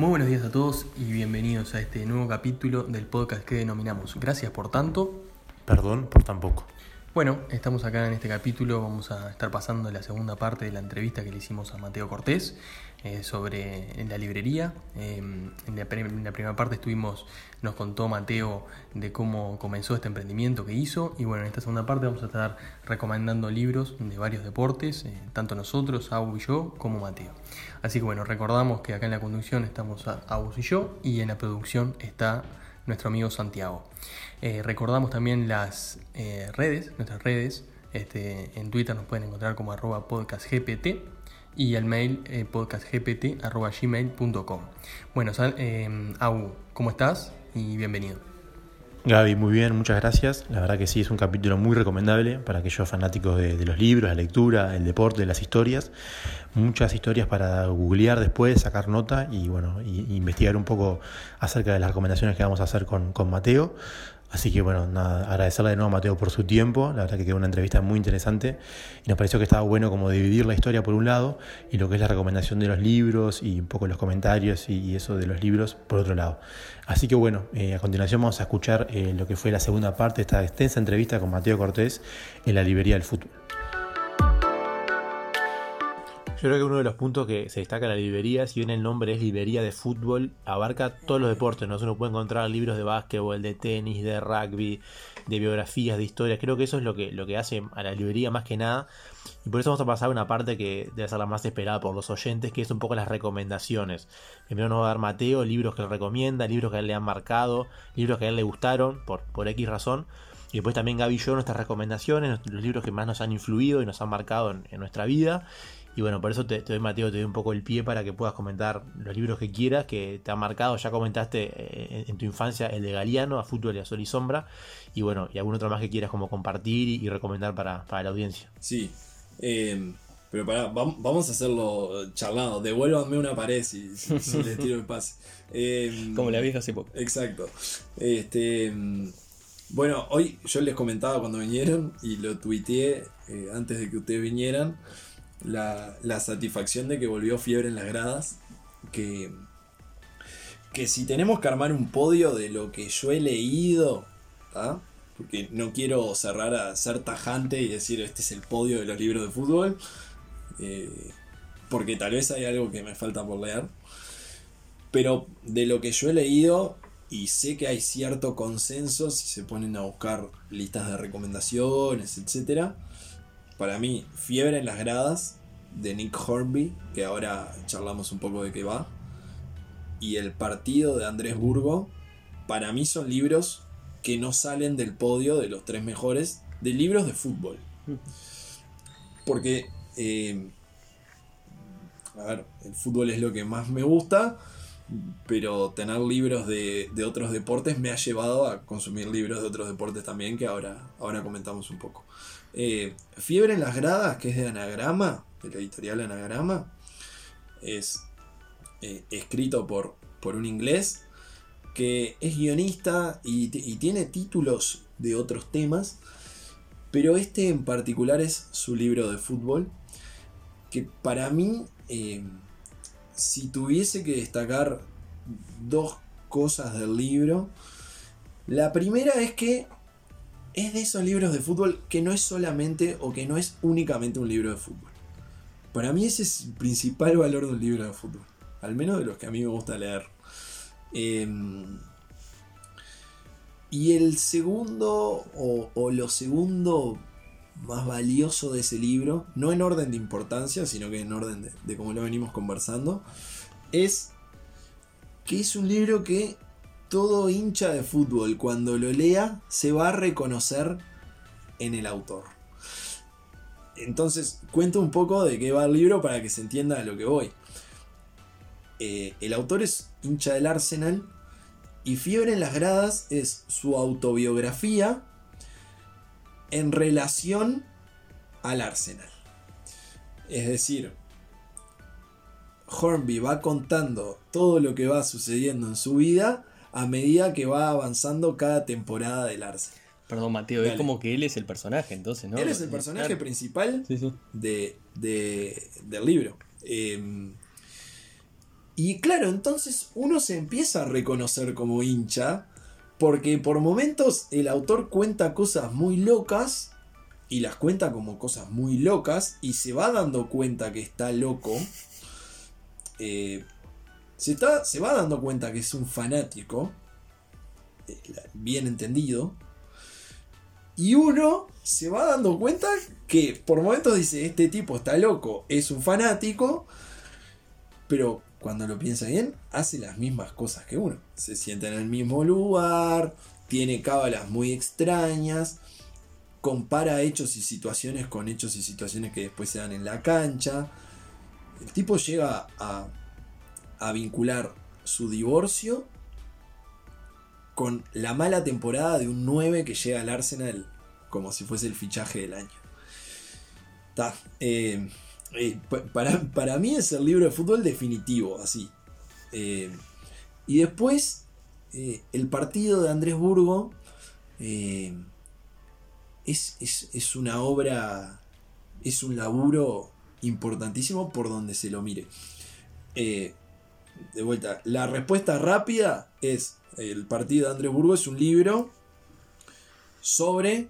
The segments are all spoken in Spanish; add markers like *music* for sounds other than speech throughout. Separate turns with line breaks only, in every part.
Muy buenos días a todos y bienvenidos a este nuevo capítulo del podcast que denominamos Gracias por tanto.
Perdón por tan poco.
Bueno, estamos acá en este capítulo, vamos a estar pasando la segunda parte de la entrevista que le hicimos a Mateo Cortés eh, sobre la librería. Em, en, la, primera parte estuvimos, nos contó Mateo de cómo comenzó este emprendimiento que hizo y bueno, en esta segunda parte vamos a estar recomendando libros de varios deportes, eh, tanto nosotros, Agus y yo, como Mateo. Así que bueno, recordamos que acá en la conducción estamos Agus y yo y en la producción está nuestro amigo Santiago. Eh, recordamos también las eh, redes, nuestras redes. Este, en Twitter nos pueden encontrar como arroba podcastgpt y el mail eh, podcastgpt.gmail.com. Bueno, eh, Au, ¿cómo estás? Y bienvenido.
Gaby, muy bien, muchas gracias. La verdad que sí, es un capítulo muy recomendable para aquellos fanáticos de, los libros, la lectura, el deporte, las historias. Muchas historias para googlear después, sacar nota y bueno, investigar un poco acerca de las recomendaciones que vamos a hacer con, con Mateo. Así que bueno, nada, agradecerle de nuevo a Mateo por su tiempo, la verdad que quedó una entrevista muy interesante y nos pareció que estaba bueno como dividir la historia por un lado y lo que es la recomendación de los libros y un poco los comentarios y, eso de los libros por otro lado. Así que bueno, eh, a continuación vamos a escuchar eh, lo que fue la segunda parte de esta extensa entrevista con Mateo Cortés en la librería del fútbol. Yo creo que uno de los puntos que se destaca en la librería, si bien el nombre es librería de fútbol, abarca todos los deportes. ¿no? Uno puede encontrar libros de básquetbol, de tenis, de rugby, de biografías, de historias. Creo que eso es lo que, lo que hace a la librería más que nada. Y por eso vamos a pasar a una parte que debe ser la más esperada por los oyentes, que es un poco las recomendaciones. Primero nos va a dar Mateo libros que él recomienda, libros que a él le han marcado, libros que a él le gustaron por, por X razón. Y después también Gaby y yo nuestras recomendaciones, los libros que más nos han influido y nos han marcado en, en nuestra vida. Y bueno, por eso te, doy, Mateo, te doy un poco el pie para que puedas comentar los libros que quieras, que te han marcado. Ya comentaste eh, en, tu infancia el de Galeano, a Fútbol y a Sol y Sombra. Y bueno, y algún otro más que quieras como compartir y, recomendar para, la audiencia.
Sí, eh, pero para, vamos a hacerlo charlado. Devuélvanme una pared si, si, les tiro el pase. *laughs*
Eh, como la vieja hace poco.
Exacto. Este. Bueno, hoy yo les comentaba cuando vinieron y lo tuiteé antes de que ustedes vinieran la, satisfacción de que volvió fiebre en las gradas. Que, que si tenemos que armar un podio de lo que yo he leído, porque no quiero cerrar a ser tajante y decir este es el podio de los libros de fútbol, eh, porque tal vez hay algo que me falta por leer, pero de lo que yo he leído, y sé que hay cierto consenso si se ponen a buscar listas de recomendaciones, etcétera para mí, Fiebre en las gradas de Nick Hornby, que ahora charlamos un poco de qué va, y El partido de Andrés Burgo, para mí son libros que no salen del podio de los tres mejores de libros de fútbol. Porque, eh, a ver, el fútbol es lo que más me gusta, pero tener libros de, otros deportes me ha llevado a consumir libros de otros deportes también, que ahora, ahora comentamos un poco. Eh, Fiebre en las gradas, que es de Anagrama, de la editorial Anagrama, es eh, escrito por, por un inglés que es guionista y, tiene títulos de otros temas, pero este en particular es su libro de fútbol, que para mí, eh, si tuviese que destacar dos cosas del libro, la primera es que es de esos libros de fútbol que no es solamente o que no es únicamente un libro de fútbol. Para mí ese es el principal valor de un libro de fútbol. Al menos de los que a mí me gusta leer. Em, y el segundo, o, lo segundo más valioso de ese libro, no en orden de importancia, sino que en orden de, de cómo lo venimos conversando, es que es un libro que todo hincha de fútbol cuando lo lea se va a reconocer en el autor. Entonces, cuento un poco de qué va el libro para que se entienda a lo que voy. Eh, el autor es hincha del Arsenal y Fiebre en las gradas es su autobiografía en relación al Arsenal. Es decir, Hornby va contando todo lo que va sucediendo en su vida a medida que va avanzando cada temporada del Arsenal.
Perdón, Mateo, es como que él es el personaje, entonces, ¿no?
Él es el personaje principal De, del libro. Em, Y claro, entonces uno se empieza a reconocer como hincha, porque por momentos el autor cuenta cosas muy locas, y las cuenta como cosas muy locas, y se va dando cuenta que está loco. Eh, se, está, se va dando cuenta que es un fanático, eh, bien entendido, y uno se va dando cuenta que por momentos dice, este tipo está loco, es un fanático, pero cuando lo piensa bien, hace las mismas cosas que uno. Se sienta en el mismo lugar, tiene cábalas muy extrañas, compara hechos y situaciones con hechos y situaciones que después se dan en la cancha. El tipo llega a, vincular su divorcio con la mala temporada de un 9 que llega al Arsenal como si fuese el fichaje del año. Eh, eh, para, mí es el libro de fútbol definitivo, así. Eh, y después, el partido de Andrés Burgo es, es, una obra, es un laburo importantísimo por donde se lo mire. de vuelta, la respuesta rápida es, el partido de Andrés Burgo es un libro sobre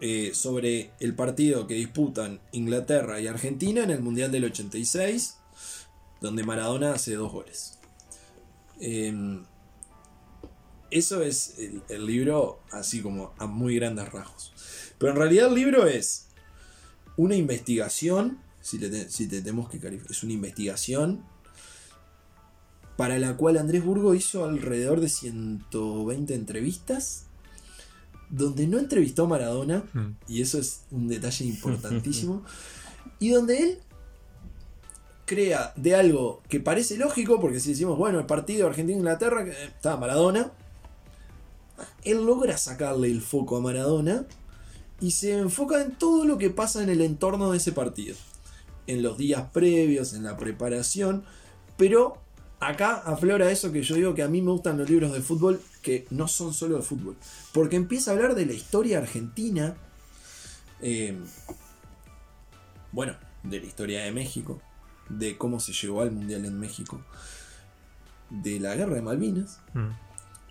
eh, sobre el partido que disputan Inglaterra y Argentina en el Mundial del 86, donde Maradona hace dos goles. Em, eso es el, libro así como a muy grandes rasgos. Pero en realidad el libro es una investigación, si, si te tenemos que es una investigación para la cual Andrés Burgo hizo alrededor de 120 entrevistas donde no entrevistó a Maradona, hmm. y eso es un detalle importantísimo, *laughs* y donde él crea de algo que parece lógico, porque si decimos, bueno, el partido Argentina-Inglaterra, está Maradona, él logra sacarle el foco a Maradona y se enfoca en todo lo que pasa en el entorno de ese partido, en los días previos, en la preparación, pero acá aflora eso que yo digo que a mí me gustan los libros de fútbol que no son solo de fútbol. Porque empieza a hablar de la historia argentina. Eh, bueno, de la historia de México. De cómo se llegó al Mundial en México. De la guerra de Malvinas. Mm.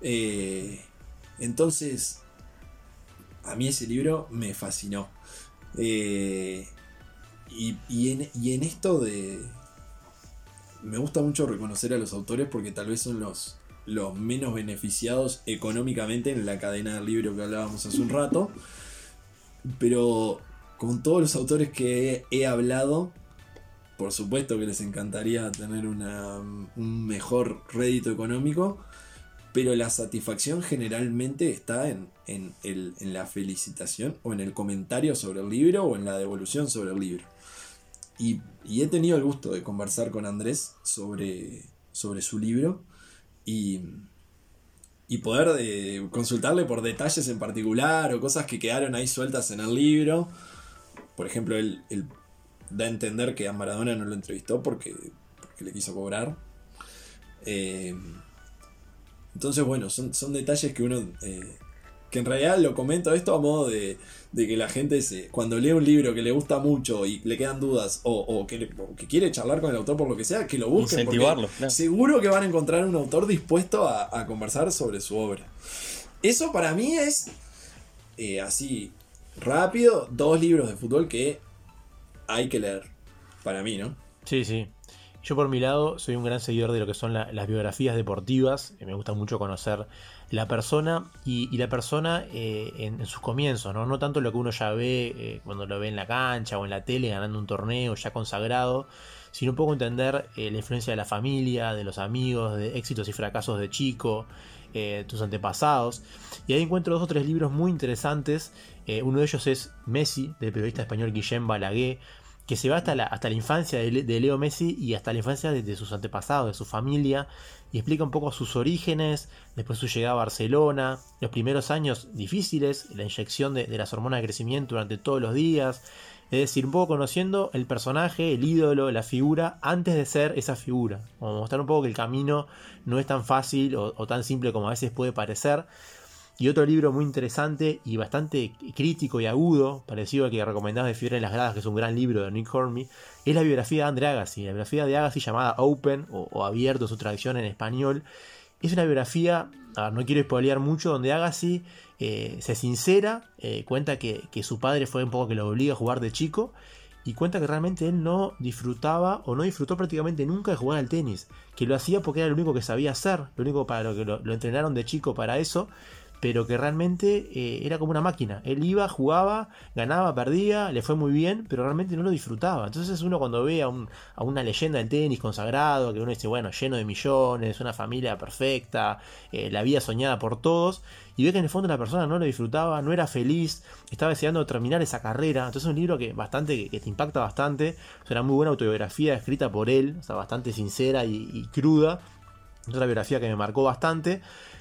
Eh, entonces, a mí ese libro me fascinó. Eh, y en esto de, me gusta mucho reconocer a los autores porque tal vez son los, menos beneficiados económicamente en la cadena del libro que hablábamos hace un rato. Pero con todos los autores que he, hablado, por supuesto que les encantaría tener una, un mejor rédito económico, pero la satisfacción generalmente está en, en, la felicitación o en el comentario sobre el libro o en la devolución sobre el libro. Y, he tenido el gusto de conversar con Andrés sobre, sobre su libro y, y poder de, consultarle por detalles en particular o cosas que quedaron ahí sueltas en el libro. Por ejemplo, él, da a entender que a Maradona no lo entrevistó porque, le quiso cobrar. Eh, entonces, bueno, son, son detalles que uno eh, que en realidad lo comento esto a modo de, que la gente se, cuando lee un libro que le gusta mucho y le quedan dudas o, que, quiere charlar con el autor por lo que sea, que lo busquen. Incentivarlo. Seguro que van a encontrar un autor dispuesto a, conversar sobre su obra. Eso para mí es eh, así, rápido, dos libros de fútbol que hay que leer. Para mí, ¿no?
Sí, sí. Yo por mi lado soy un gran seguidor de lo que son las biografías deportivas. Me gusta mucho conocer la persona y, la persona eh, en, sus comienzos, ¿no? tanto lo que uno ya ve eh, cuando lo ve en la cancha o en la tele ganando un torneo ya consagrado, sino un poco entender eh, la influencia de la familia, de los amigos, de éxitos y fracasos de chico, tus antepasados. Y ahí encuentro dos o tres libros muy interesantes. uno de ellos es Messi, del periodista español Guillem Balaguer, que se va hasta la, hasta la infancia de, Leo Messi y hasta la infancia de, de sus antepasados, de su familia, y explica un poco sus orígenes, después su llegada a Barcelona, los primeros años difíciles, la inyección de, las hormonas de crecimiento durante todos los días, es decir, un poco conociendo el personaje, el ídolo, la figura, antes de ser esa figura. Como mostrar un poco que el camino no es tan fácil o, tan simple como a veces puede parecer. Y otro libro muy interesante y bastante crítico y agudo, parecido al que recomendaba de Fiebre en las Gradas, que es un gran libro de Nick Hornby, es la biografía de Andre Agassi. La biografía de Agassi llamada Open o, Abierto, su traducción en español. Es una biografía, no quiero spoilear mucho, donde Agassi eh, se sincera, eh, cuenta que, que, su padre fue un poco que lo obliga a jugar de chico y cuenta que realmente él no disfrutaba o no disfrutó prácticamente nunca de jugar al tenis, que lo hacía porque era lo único que sabía hacer, lo único para lo que lo entrenaron de chico para eso pero que realmente eh, era como una máquina. Él iba, jugaba, ganaba, perdía, le fue muy bien, pero realmente no lo disfrutaba. Entonces uno cuando ve a, un, a una leyenda del tenis consagrado, que uno dice, bueno, lleno de millones, una familia perfecta, eh, la vida soñada por todos, y ve que en el fondo la persona no lo disfrutaba, no era feliz, estaba deseando terminar esa carrera. Entonces es un libro que, bastante, que, te impacta bastante, es una muy buena autobiografía escrita por él, o sea, bastante sincera y cruda. Es una biografía que me marcó bastante.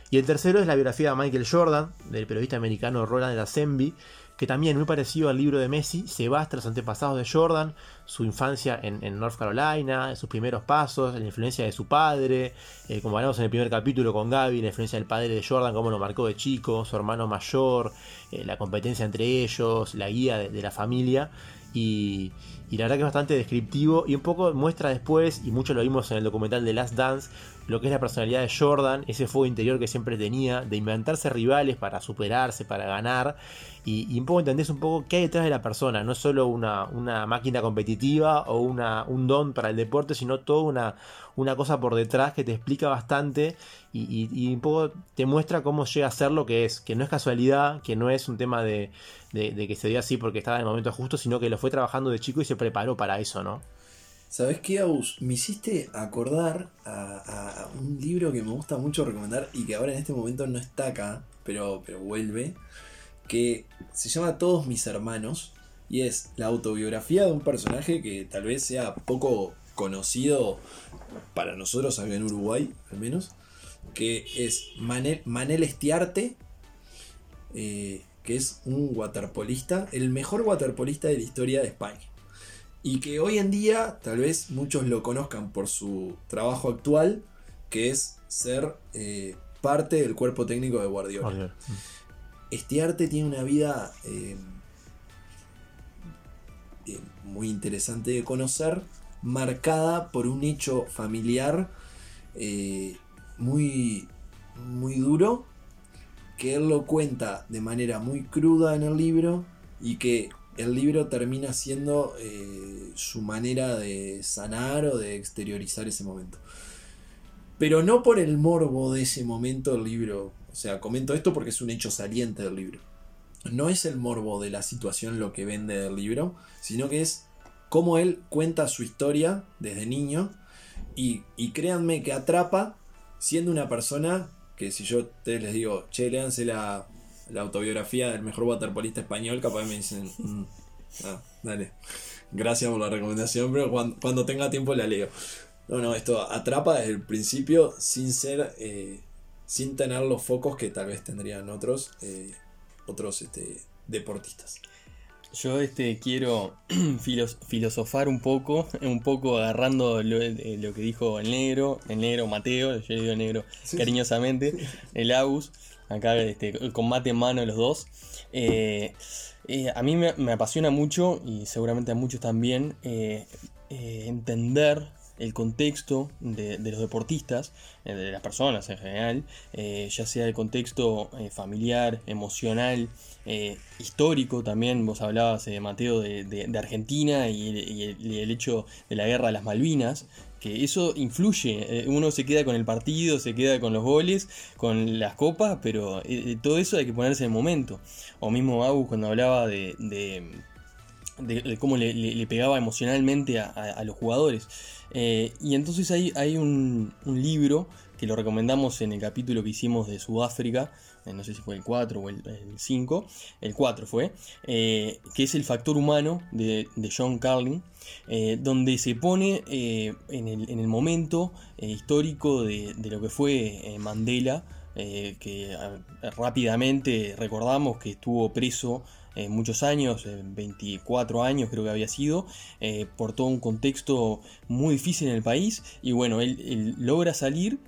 Y el tercero es la biografía de Michael Jordan, del periodista americano Roland Lazenby, que también, muy parecido al libro de Messi, se basa los antepasados de Jordan, su infancia en, North Carolina, sus primeros pasos, la influencia de su padre, eh, como hablamos en el primer capítulo con Gaby, la influencia del padre de Jordan, cómo lo marcó de chico, su hermano mayor, eh, la competencia entre ellos, la guía de, la familia. Y, y, la verdad que es bastante descriptivo y un poco muestra después, y mucho lo vimos en el documental de Last Dance, lo que es la personalidad de Jordan, ese fuego interior que siempre tenía, de inventarse rivales para superarse, para ganar, y, un poco entendés un poco qué hay detrás de la persona, no solo una, una máquina competitiva o una, un don para el deporte, sino toda una, una cosa por detrás que te explica bastante y, un poco te muestra cómo llega a ser lo que es, que no es casualidad, que no es un tema de, de que se dio así porque estaba en el momento justo, sino que lo fue trabajando de chico y se preparó para eso, ¿no?
¿Sabes qué, Aus? Me hiciste acordar a, un libro que me gusta mucho recomendar y que ahora en este momento no está acá, pero, pero vuelve, que se llama Todos mis hermanos y es la autobiografía de un personaje que tal vez sea poco conocido para nosotros acá en Uruguay, al menos, que es Manel, Manel Estiarte, eh, que es un waterpolista, el mejor waterpolista de la historia de España y que hoy en día tal vez muchos lo conozcan por su trabajo actual, que es ser eh, parte del cuerpo técnico de Guardiola. Este arte tiene una vida eh, eh, muy interesante de conocer, marcada por un hecho familiar muy, muy duro, que él lo cuenta de manera muy cruda en el libro y que el libro termina siendo eh, su manera de sanar o de exteriorizar ese momento. Pero no por el morbo de ese momento el libro, o sea, comento esto porque es un hecho saliente del libro. No es el morbo de la situación lo que vende del libro, sino que es cómo él cuenta su historia desde niño y, créanme que atrapa siendo una persona que si yo te les digo, che, léanse la autobiografía del mejor waterpolista español, capaz me dicen, mm, ah, dale, gracias por la recomendación, pero cuando, tenga tiempo la leo. No, no, esto atrapa desde el principio sin ser, eh, sin tener los focos que tal vez tendrían otros, eh, otros este, deportistas.
Yo este quiero *clears throat* filosofar un poco, *laughs* un poco agarrando lo, eh, que dijo el negro, el negro Mateo, yo le digo negro cariñosamente, *laughs* el Agus acá este, con mate en mano los dos. Eh, eh, a mí me, apasiona mucho, y seguramente a muchos también, eh, entender el contexto de, los deportistas, de las personas en general, ya sea el contexto familiar, emocional, histórico también, vos hablabas, Mateo, de, Argentina y, el, hecho de la guerra de las Malvinas, que eso influye. Eh, uno se queda con el partido, se queda con los goles, con las copas, pero eh, todo eso hay que ponerse en el momento. O mismo Agus cuando hablaba de, de, cómo le, pegaba emocionalmente a, los jugadores. Eh, y entonces hay, hay un, libro que lo recomendamos en el capítulo que hicimos de Sudáfrica, eh, no sé si fue el 4 o el, 5, el 4 fue, eh, que es el factor humano de, John Carlin, donde se pone en el, momento histórico de, lo que fue Mandela, que rápidamente recordamos que estuvo preso muchos años, 24 años creo que había sido, por todo un contexto muy difícil en el país, y bueno, él, logra salir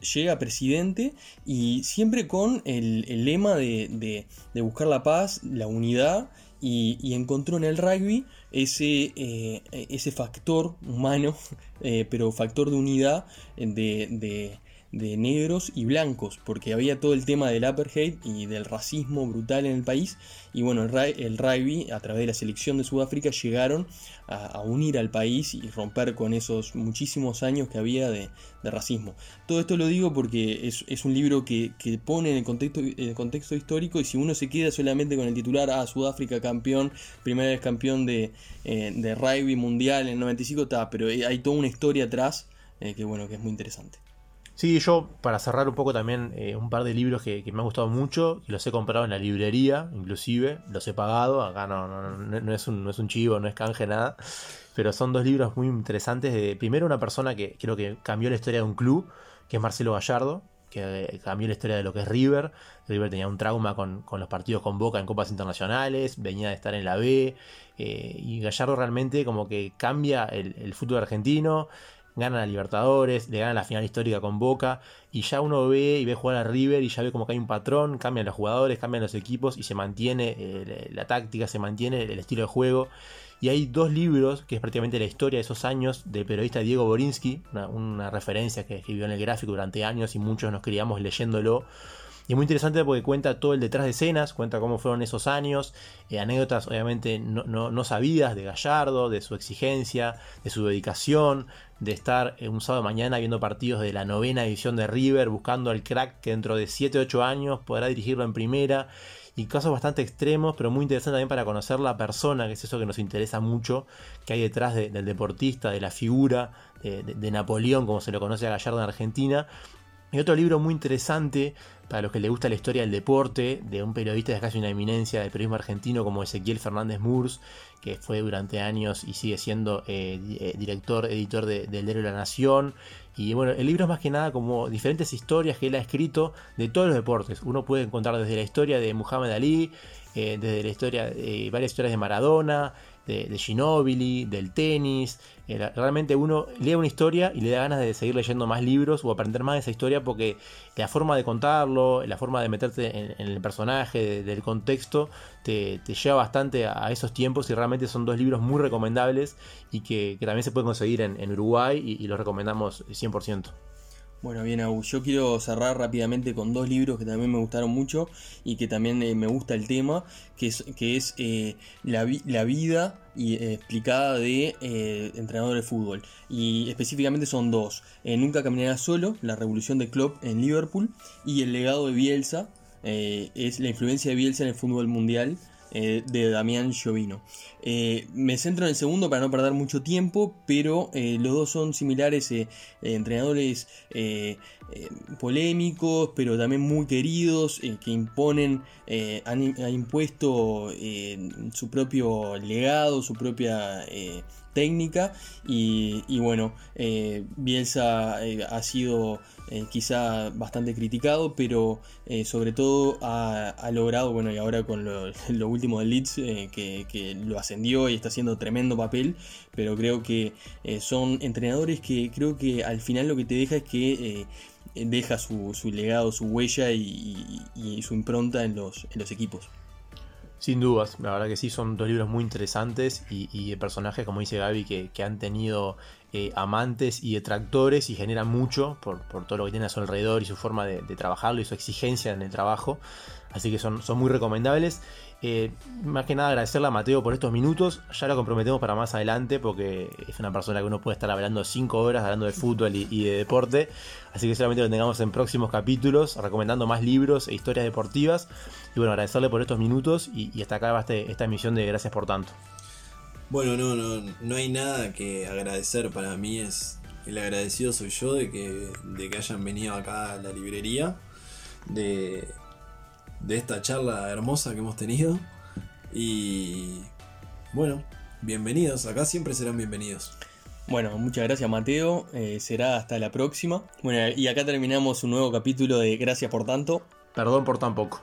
llega presidente y siempre con el, lema de, buscar la paz, la unidad y, encontró en el rugby ese, eh, ese factor humano, *laughs* eh, pero factor de unidad de, de negros y blancos, porque había todo el tema del apartheid y del racismo brutal en el país. Y bueno, el, rugby, a través de la selección de Sudáfrica, llegaron a, unir al país y romper con esos muchísimos años que había de, racismo. Todo esto lo digo porque es, un libro que, pone en el contexto, el contexto histórico y si uno se queda solamente con el titular, ah, Sudáfrica campeón, primera vez campeón de, eh, de rugby mundial en el 95, está, pero hay toda una historia atrás eh, que bueno, que es muy interesante.
Sí, yo para cerrar un poco también eh, un par de libros que, me han gustado mucho, y los he comprado en la librería, inclusive, los he pagado, acá no, no, es, un, no es un chivo, no es canje, nada, pero son dos libros muy interesantes. De, primero una persona que creo que cambió la historia de un club, que es Marcelo Gallardo, que eh, cambió la historia de lo que es River. River tenía un trauma con, los partidos con Boca en copas internacionales, venía de estar en la B, eh, y Gallardo realmente como que cambia el, el fútbol argentino ganan a Libertadores, le ganan la final histórica con Boca, y ya uno ve y ve jugar a River y ya ve como que hay un patrón, cambian los jugadores, cambian los equipos y se mantiene eh, la táctica, se mantiene el estilo de juego. Y hay dos libros, que es prácticamente la historia de esos años, del periodista Diego Borinsky, una referencia que escribió en el gráfico durante años y muchos nos criamos leyéndolo y es muy interesante porque cuenta todo el detrás de escenas, cuenta cómo fueron esos años, eh, anécdotas obviamente no, no, sabidas de Gallardo, de su exigencia, de su dedicación, de estar un sábado mañana viendo partidos de la novena división de River, buscando al crack que dentro de 7-8 años podrá dirigirlo en primera. Y casos bastante extremos, pero muy interesante también para conocer la persona, que es eso que nos interesa mucho, que hay detrás del deportista, de la figura, de, de Napoleón, como se lo conoce a Gallardo en Argentina. Y otro libro muy interesante para los que les gusta la historia del deporte, de un periodista de casi una eminencia del periodismo argentino como Ezequiel Fernández Murs, que fue durante años y sigue siendo eh, eh, director, editor del Diario de la Nación. Y bueno, el libro es más que nada como diferentes historias que él ha escrito de todos los deportes. Uno puede encontrar desde la historia de Muhammad Ali, eh, desde la historia, varias historias de Maradona, de, Ginobili, del tenis. realmente uno lee una historia y le da ganas de seguir leyendo más libros o aprender más de esa historia porque la forma de contarlo, la forma de meterte en, el personaje, del contexto, te, lleva bastante a, esos tiempos y realmente son dos libros muy recomendables y que, también se pueden conseguir en, Uruguay y, y los recomendamos 100%.
Bueno, bien, Agus. Yo quiero cerrar rápidamente con dos libros que también me gustaron mucho y que también eh, me gusta el tema, que es, que es eh, la, vida y, eh, explicada de entrenador de fútbol. Y específicamente son dos. Nunca caminará solo, la revolución de Klopp en Liverpool y el legado de Bielsa, es la influencia de Bielsa en el fútbol mundial. de Damián Giovino. Me centro en el segundo para no perder mucho tiempo, pero los dos son similares, entrenadores polémicos, pero también muy queridos, que imponen, han, impuesto su propio legado, su propia técnica. Y, bueno, Bielsa ha sido quizá bastante criticado, pero sobre todo ha, logrado, bueno, y ahora con lo, *laughs* último del Leeds, que, lo y está haciendo tremendo papel, pero creo que eh, son entrenadores que creo que al final lo que te deja es que eh, deja su, legado, su huella y, su impronta en los, en los equipos.
Sin dudas, la verdad que sí, son dos libros muy interesantes y, de personajes, como dice Gaby, que, han tenido eh, amantes y detractores y generan mucho por, todo lo que tiene a su alrededor y su forma de, de trabajarlo y su exigencia en el trabajo. Así que son, son muy recomendables. Eh, más que nada agradecerle a Mateo por estos minutos. Ya lo comprometemos para más adelante porque es una persona que uno puede estar hablando 5 horas, hablando de fútbol y, de deporte. Así que solamente lo tengamos en próximos capítulos, recomendando más libros e historias deportivas. Y bueno, agradecerle por estos minutos y, hasta acá va este, esta emisión de Gracias por tanto.
Bueno, no, no, no hay nada que agradecer para mí. Es el agradecido soy yo de que, de que hayan venido acá a la librería. De, de esta charla hermosa que hemos tenido. Y bueno, bienvenidos, acá siempre serán bienvenidos.
Bueno, muchas gracias Mateo, eh, será hasta la próxima. Bueno, y acá terminamos un nuevo capítulo de Gracias por tanto.
Perdón por tan poco.